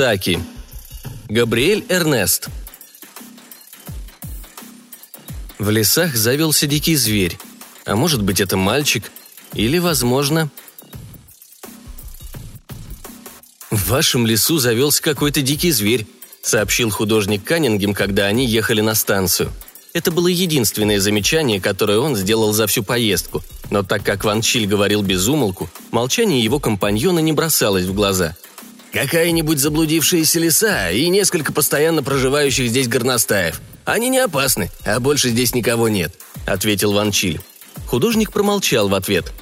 Саки. Габриэль Эрнест. В лесах завелся дикий зверь. А может быть, это мальчик? Или, возможно... «В вашем лесу завелся какой-то дикий зверь», — сообщил художник Каннингем, когда они ехали на станцию. Это было единственное замечание, которое он сделал за всю поездку, но так как Ван Чиль говорил без умолку, молчание его компаньона не бросалось в глаза — Какая-нибудь заблудившаяся лиса и несколько постоянно проживающих здесь горностаев. Они не опасны, а больше здесь никого нет», — ответил Ван Чиль. Художник промолчал в ответ.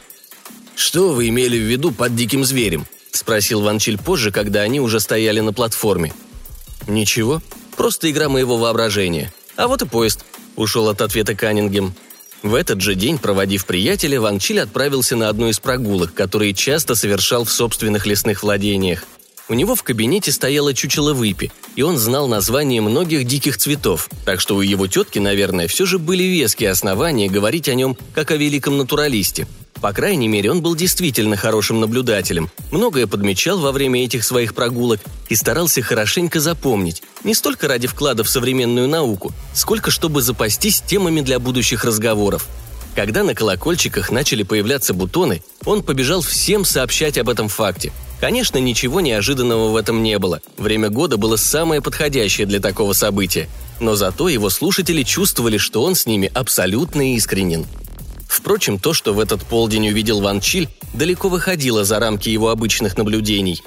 «Что вы имели в виду под диким зверем?» — спросил Ван Чиль позже, когда они уже стояли на платформе. «Ничего, просто игра моего воображения. А вот и поезд», — ушел от ответа Каннингем. В этот же день, проводив приятеля, Ван Чиль отправился на одну из прогулок, которые часто совершал в собственных лесных владениях — у него в кабинете стояло чучело выпи, и он знал название многих диких цветов, так что у его тетки, наверное, все же были веские основания говорить о нем как о великом натуралисте. По крайней мере, он был действительно хорошим наблюдателем, многое подмечал во время этих своих прогулок и старался хорошенько запомнить, не столько ради вклада в современную науку, сколько чтобы запастись темами для будущих разговоров. Когда на колокольчиках начали появляться бутоны, он побежал всем сообщать об этом факте – Конечно, ничего неожиданного в этом не было. Время года было самое подходящее для такого события. Но зато его слушатели чувствовали, что он с ними абсолютно искренен. Впрочем, то, что в этот полдень увидел Ван Чиль, далеко выходило за рамки его обычных наблюдений.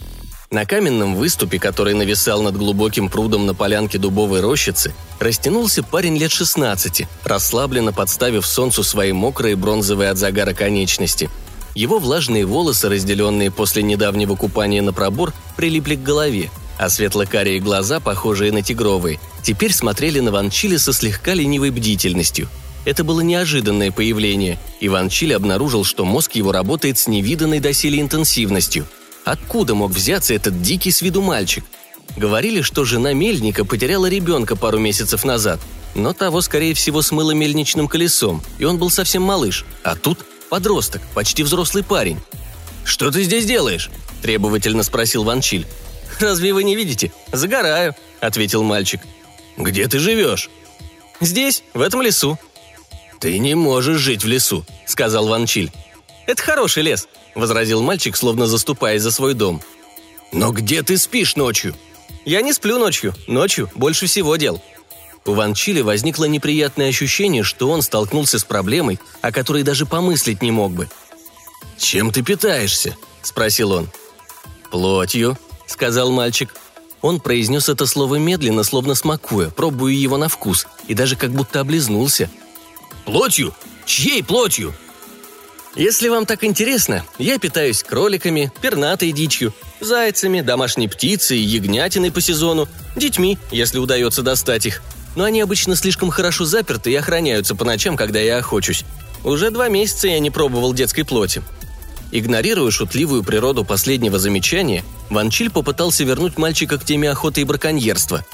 На каменном выступе, который нависал над глубоким прудом на полянке дубовой рощицы, растянулся парень лет 16, расслабленно подставив солнцу свои мокрые бронзовые от загара конечности – его влажные волосы, разделенные после недавнего купания на пробор, прилипли к голове, а светло-карие глаза, похожие на тигровые, теперь смотрели на Ван Чили со слегка ленивой бдительностью. Это было неожиданное появление, и Ван Чили обнаружил, что мозг его работает с невиданной доселе интенсивностью. Откуда мог взяться этот дикий с виду мальчик? Говорили, что жена мельника потеряла ребенка пару месяцев назад, но того, скорее всего, смыло мельничным колесом, и он был совсем малыш. А тут Подросток, почти взрослый парень. «Что ты здесь делаешь?» – требовательно спросил Ван Чиль. «Разве вы не видите? Загораю», – ответил мальчик. «Где ты живешь?» «Здесь, в этом лесу». «Ты не можешь жить в лесу», – сказал Ван Чиль. «Это хороший лес», – возразил мальчик, словно заступаясь за свой дом. «Но где ты спишь ночью?» «Я не сплю ночью. Ночью больше всего дел», у Ван Чили возникло неприятное ощущение, что он столкнулся с проблемой, о которой даже помыслить не мог бы. «Чем ты питаешься?» – спросил он. «Плотью», – сказал мальчик. Он произнес это слово медленно, словно смакуя, пробуя его на вкус, и даже как будто облизнулся. «Плотью? Чьей плотью?» «Если вам так интересно, я питаюсь кроликами, пернатой дичью, зайцами, домашней птицей, ягнятиной по сезону, детьми, если удается достать их – но они обычно слишком хорошо заперты и охраняются по ночам, когда я охочусь. Уже два месяца я не пробовал детской плоти. Игнорируя шутливую природу последнего замечания, Ван Чиль попытался вернуть мальчика к теме охоты и браконьерства.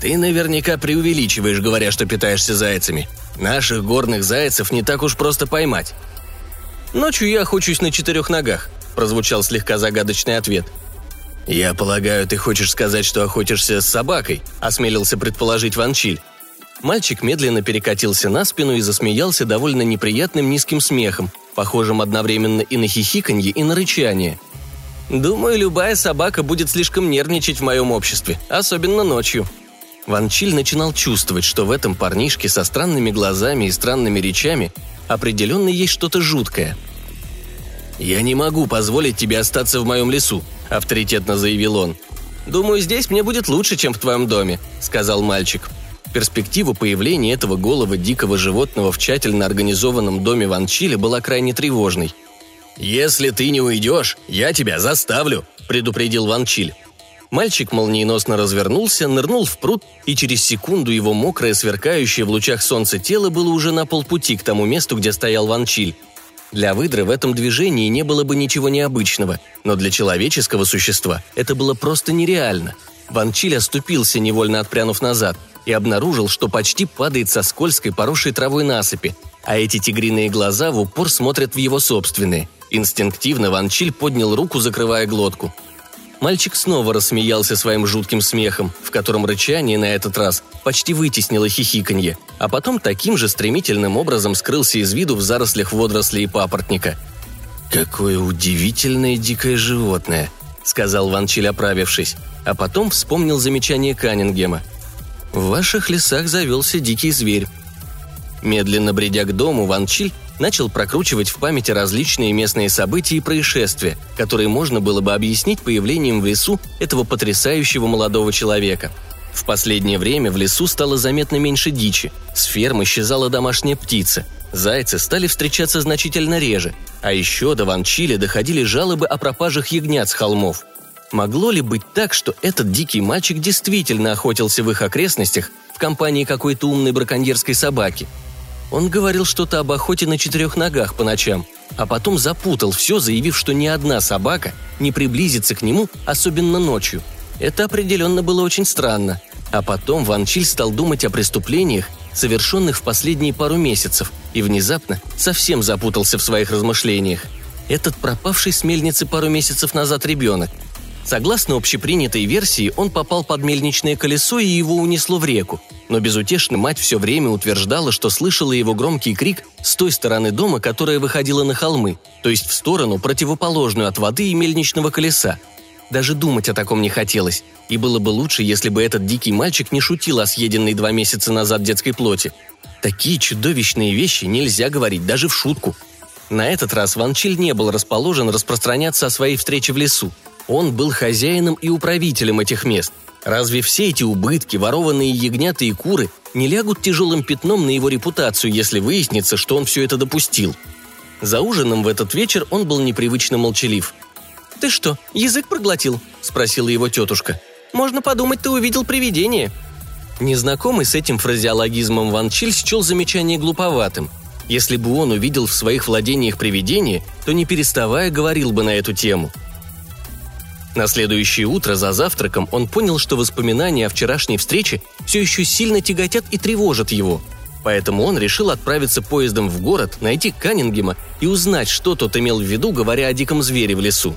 «Ты наверняка преувеличиваешь, говоря, что питаешься зайцами. Наших горных зайцев не так уж просто поймать». «Ночью я охочусь на четырех ногах», – прозвучал слегка загадочный ответ – «Я полагаю, ты хочешь сказать, что охотишься с собакой?» – осмелился предположить Ван Чиль. Мальчик медленно перекатился на спину и засмеялся довольно неприятным низким смехом, похожим одновременно и на хихиканье, и на рычание. «Думаю, любая собака будет слишком нервничать в моем обществе, особенно ночью». Ван Чиль начинал чувствовать, что в этом парнишке со странными глазами и странными речами определенно есть что-то жуткое. «Я не могу позволить тебе остаться в моем лесу», – авторитетно заявил он. «Думаю, здесь мне будет лучше, чем в твоем доме», – сказал мальчик. Перспектива появления этого голого дикого животного в тщательно организованном доме Ван Чили была крайне тревожной. «Если ты не уйдешь, я тебя заставлю», – предупредил Ван Чиль. Мальчик молниеносно развернулся, нырнул в пруд, и через секунду его мокрое, сверкающее в лучах солнца тело было уже на полпути к тому месту, где стоял Ван Чиль. Для выдры в этом движении не было бы ничего необычного, но для человеческого существа это было просто нереально. Ван Чиль оступился, невольно отпрянув назад, и обнаружил, что почти падает со скользкой, поросшей травой насыпи, а эти тигриные глаза в упор смотрят в его собственные. Инстинктивно Ван Чиль поднял руку, закрывая глотку. Мальчик снова рассмеялся своим жутким смехом, в котором рычание на этот раз почти вытеснило хихиканье, а потом таким же стремительным образом скрылся из виду в зарослях водорослей и папоротника. «Какое удивительное дикое животное», — сказал Ван Чиль, оправившись, а потом вспомнил замечание Каннингема. «В ваших лесах завелся дикий зверь». Медленно бредя к дому, Ван Чиль начал прокручивать в памяти различные местные события и происшествия, которые можно было бы объяснить появлением в лесу этого потрясающего молодого человека. В последнее время в лесу стало заметно меньше дичи, с ферм исчезала домашняя птица, зайцы стали встречаться значительно реже, а еще до Ван Чили доходили жалобы о пропажах ягнят с холмов. Могло ли быть так, что этот дикий мальчик действительно охотился в их окрестностях в компании какой-то умной браконьерской собаки – он говорил что-то об охоте на четырех ногах по ночам, а потом запутал все, заявив, что ни одна собака не приблизится к нему, особенно ночью. Это определенно было очень странно. А потом Ван Чиль стал думать о преступлениях, совершенных в последние пару месяцев, и внезапно совсем запутался в своих размышлениях. Этот пропавший с мельницы пару месяцев назад ребенок. Согласно общепринятой версии, он попал под мельничное колесо и его унесло в реку – но безутешно мать все время утверждала, что слышала его громкий крик с той стороны дома, которая выходила на холмы, то есть в сторону, противоположную от воды и мельничного колеса. Даже думать о таком не хотелось, и было бы лучше, если бы этот дикий мальчик не шутил о съеденной два месяца назад детской плоти. Такие чудовищные вещи нельзя говорить даже в шутку. На этот раз Ван Чиль не был расположен распространяться о своей встрече в лесу. Он был хозяином и управителем этих мест – Разве все эти убытки, ворованные ягнята и куры, не лягут тяжелым пятном на его репутацию, если выяснится, что он все это допустил? За ужином в этот вечер он был непривычно молчалив. «Ты что, язык проглотил?» – спросила его тетушка. «Можно подумать, ты увидел привидение». Незнакомый с этим фразеологизмом Ван Чиль счел замечание глуповатым. Если бы он увидел в своих владениях привидение, то не переставая говорил бы на эту тему – на следующее утро за завтраком он понял, что воспоминания о вчерашней встрече все еще сильно тяготят и тревожат его. Поэтому он решил отправиться поездом в город, найти Каннингема и узнать, что тот имел в виду, говоря о диком звере в лесу.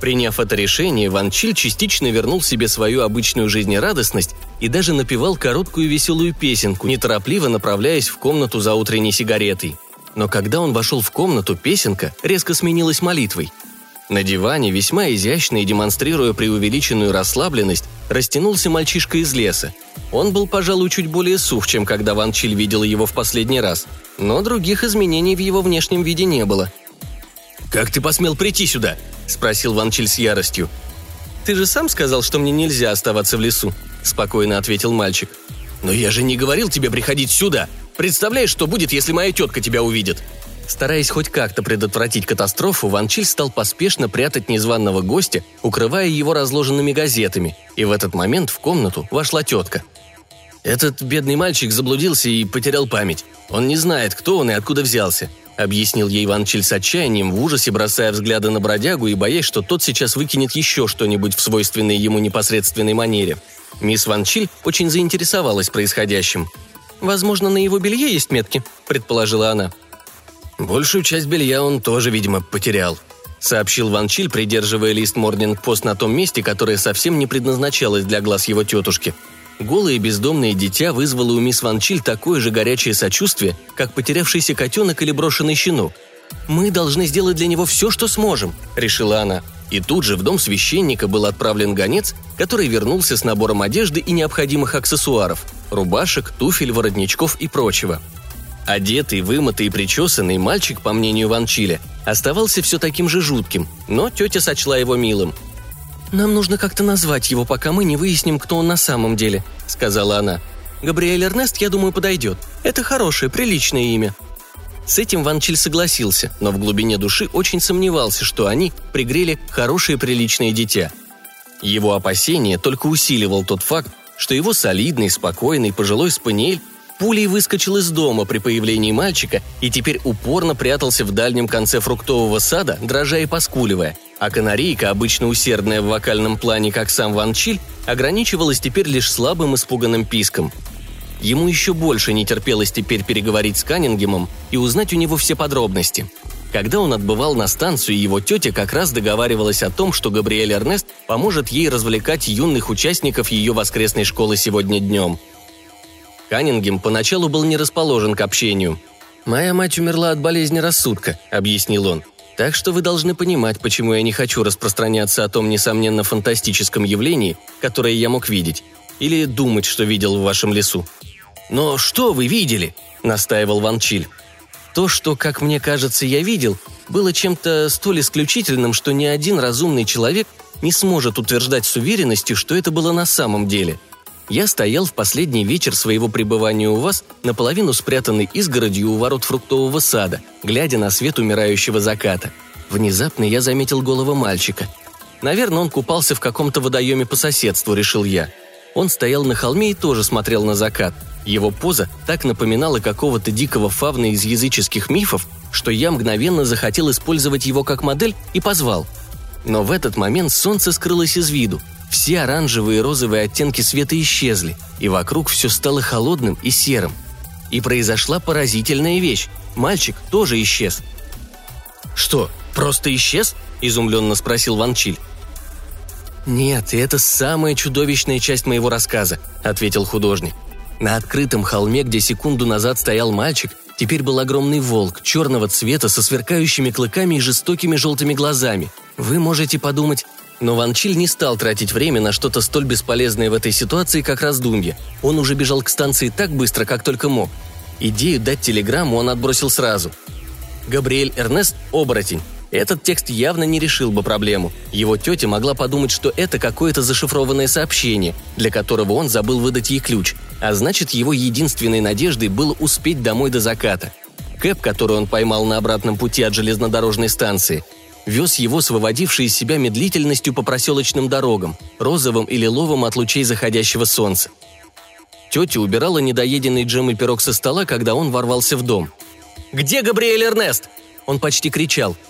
Приняв это решение, Ван Чиль частично вернул себе свою обычную жизнерадостность и даже напевал короткую веселую песенку, неторопливо направляясь в комнату за утренней сигаретой. Но когда он вошел в комнату, песенка резко сменилась молитвой – на диване, весьма изящно и демонстрируя преувеличенную расслабленность, растянулся мальчишка из леса. Он был, пожалуй, чуть более сух, чем когда Ван Чиль видел его в последний раз. Но других изменений в его внешнем виде не было. «Как ты посмел прийти сюда?» – спросил Ван Чиль с яростью. «Ты же сам сказал, что мне нельзя оставаться в лесу», – спокойно ответил мальчик. «Но я же не говорил тебе приходить сюда. Представляешь, что будет, если моя тетка тебя увидит?» Стараясь хоть как-то предотвратить катастрофу, Ван Чиль стал поспешно прятать незваного гостя, укрывая его разложенными газетами, и в этот момент в комнату вошла тетка. «Этот бедный мальчик заблудился и потерял память. Он не знает, кто он и откуда взялся», — объяснил ей Ван Чиль с отчаянием, в ужасе бросая взгляды на бродягу и боясь, что тот сейчас выкинет еще что-нибудь в свойственной ему непосредственной манере. Мисс Ван Чиль очень заинтересовалась происходящим. «Возможно, на его белье есть метки», — предположила она. Большую часть белья он тоже, видимо, потерял», — сообщил Ван Чиль, придерживая лист Морнинг-пост на том месте, которое совсем не предназначалось для глаз его тетушки. Голое бездомное дитя вызвало у мисс Ван Чиль такое же горячее сочувствие, как потерявшийся котенок или брошенный щенок. «Мы должны сделать для него все, что сможем», — решила она. И тут же в дом священника был отправлен гонец, который вернулся с набором одежды и необходимых аксессуаров – рубашек, туфель, воротничков и прочего – Одетый, вымытый и причесанный мальчик, по мнению Ван Чиля, оставался все таким же жутким, но тетя сочла его милым. «Нам нужно как-то назвать его, пока мы не выясним, кто он на самом деле», — сказала она. «Габриэль Эрнест, я думаю, подойдет. Это хорошее, приличное имя». С этим Ван Чиль согласился, но в глубине души очень сомневался, что они пригрели хорошее приличное дитя. Его опасение только усиливал тот факт, что его солидный, спокойный, пожилой спаниель пулей выскочил из дома при появлении мальчика и теперь упорно прятался в дальнем конце фруктового сада, дрожа и поскуливая. А канарейка, обычно усердная в вокальном плане, как сам Ван Чиль, ограничивалась теперь лишь слабым испуганным писком. Ему еще больше не терпелось теперь переговорить с Каннингемом и узнать у него все подробности. Когда он отбывал на станцию, его тетя как раз договаривалась о том, что Габриэль Эрнест поможет ей развлекать юных участников ее воскресной школы сегодня днем. Каннингем поначалу был не расположен к общению. «Моя мать умерла от болезни рассудка», — объяснил он. «Так что вы должны понимать, почему я не хочу распространяться о том, несомненно, фантастическом явлении, которое я мог видеть, или думать, что видел в вашем лесу». «Но что вы видели?» — настаивал Ван Чиль. То, что, как мне кажется, я видел, было чем-то столь исключительным, что ни один разумный человек не сможет утверждать с уверенностью, что это было на самом деле. Я стоял в последний вечер своего пребывания у вас, наполовину спрятанный изгородью у ворот фруктового сада, глядя на свет умирающего заката. Внезапно я заметил голову мальчика. Наверное, он купался в каком-то водоеме по соседству, решил я. Он стоял на холме и тоже смотрел на закат – его поза так напоминала какого-то дикого фавна из языческих мифов, что я мгновенно захотел использовать его как модель и позвал. Но в этот момент солнце скрылось из виду. Все оранжевые и розовые оттенки света исчезли, и вокруг все стало холодным и серым. И произошла поразительная вещь. Мальчик тоже исчез. «Что, просто исчез?» – изумленно спросил Ван Чиль. «Нет, это самая чудовищная часть моего рассказа», – ответил художник. На открытом холме, где секунду назад стоял мальчик, теперь был огромный волк, черного цвета, со сверкающими клыками и жестокими желтыми глазами. Вы можете подумать, но Ван Чиль не стал тратить время на что-то столь бесполезное в этой ситуации, как раздумье. Он уже бежал к станции так быстро, как только мог. Идею дать телеграмму он отбросил сразу. Габриэль Эрнест – оборотень. Этот текст явно не решил бы проблему. Его тетя могла подумать, что это какое-то зашифрованное сообщение, для которого он забыл выдать ей ключ, а значит, его единственной надеждой было успеть домой до заката. Кэп, который он поймал на обратном пути от железнодорожной станции, вез его с выводившей из себя медлительностью по проселочным дорогам, розовым и лиловым от лучей заходящего солнца. Тетя убирала недоеденный джем и пирог со стола, когда он ворвался в дом. «Где Габриэль Эрнест?» Он почти кричал –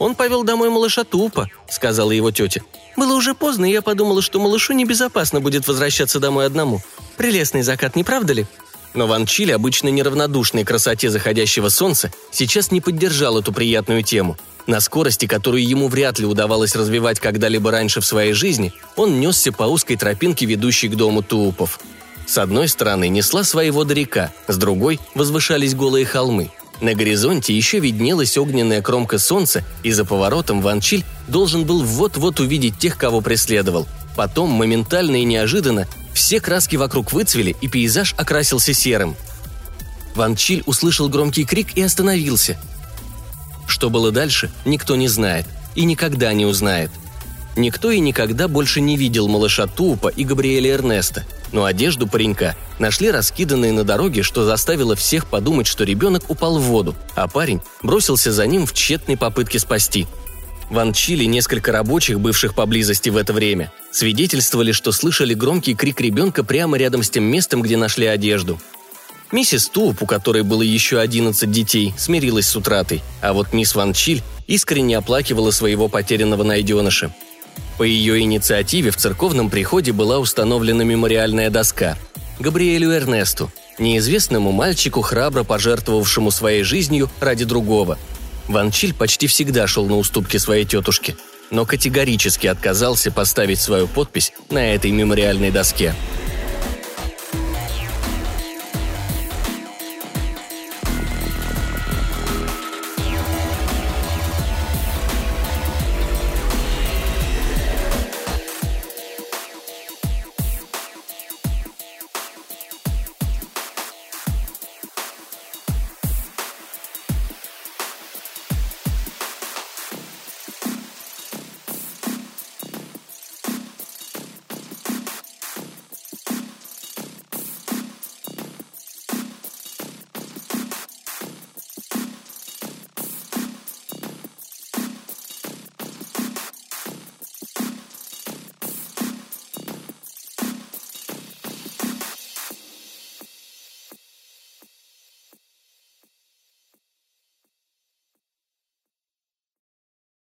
«Он повел домой малыша тупо», — сказала его тетя. «Было уже поздно, и я подумала, что малышу небезопасно будет возвращаться домой одному. Прелестный закат, не правда ли?» Но Ван Чили, обычно неравнодушный к красоте заходящего солнца, сейчас не поддержал эту приятную тему. На скорости, которую ему вряд ли удавалось развивать когда-либо раньше в своей жизни, он несся по узкой тропинке, ведущей к дому Туупов. С одной стороны несла своего река, с другой возвышались голые холмы – на горизонте еще виднелась огненная кромка солнца, и за поворотом Ван Чиль должен был вот-вот увидеть тех, кого преследовал. Потом, моментально и неожиданно, все краски вокруг выцвели, и пейзаж окрасился серым. Ван Чиль услышал громкий крик и остановился. Что было дальше, никто не знает и никогда не узнает. Никто и никогда больше не видел малыша Туупа и Габриэля Эрнеста – но одежду паренька нашли раскиданные на дороге, что заставило всех подумать, что ребенок упал в воду, а парень бросился за ним в тщетной попытке спасти. Ван Чили несколько рабочих, бывших поблизости в это время, свидетельствовали, что слышали громкий крик ребенка прямо рядом с тем местом, где нашли одежду. Миссис Туп, у которой было еще 11 детей, смирилась с утратой, а вот мисс Ван Чиль искренне оплакивала своего потерянного найденыша – по ее инициативе в церковном приходе была установлена мемориальная доска. Габриэлю Эрнесту, неизвестному мальчику, храбро пожертвовавшему своей жизнью ради другого. Ван Чиль почти всегда шел на уступки своей тетушке, но категорически отказался поставить свою подпись на этой мемориальной доске –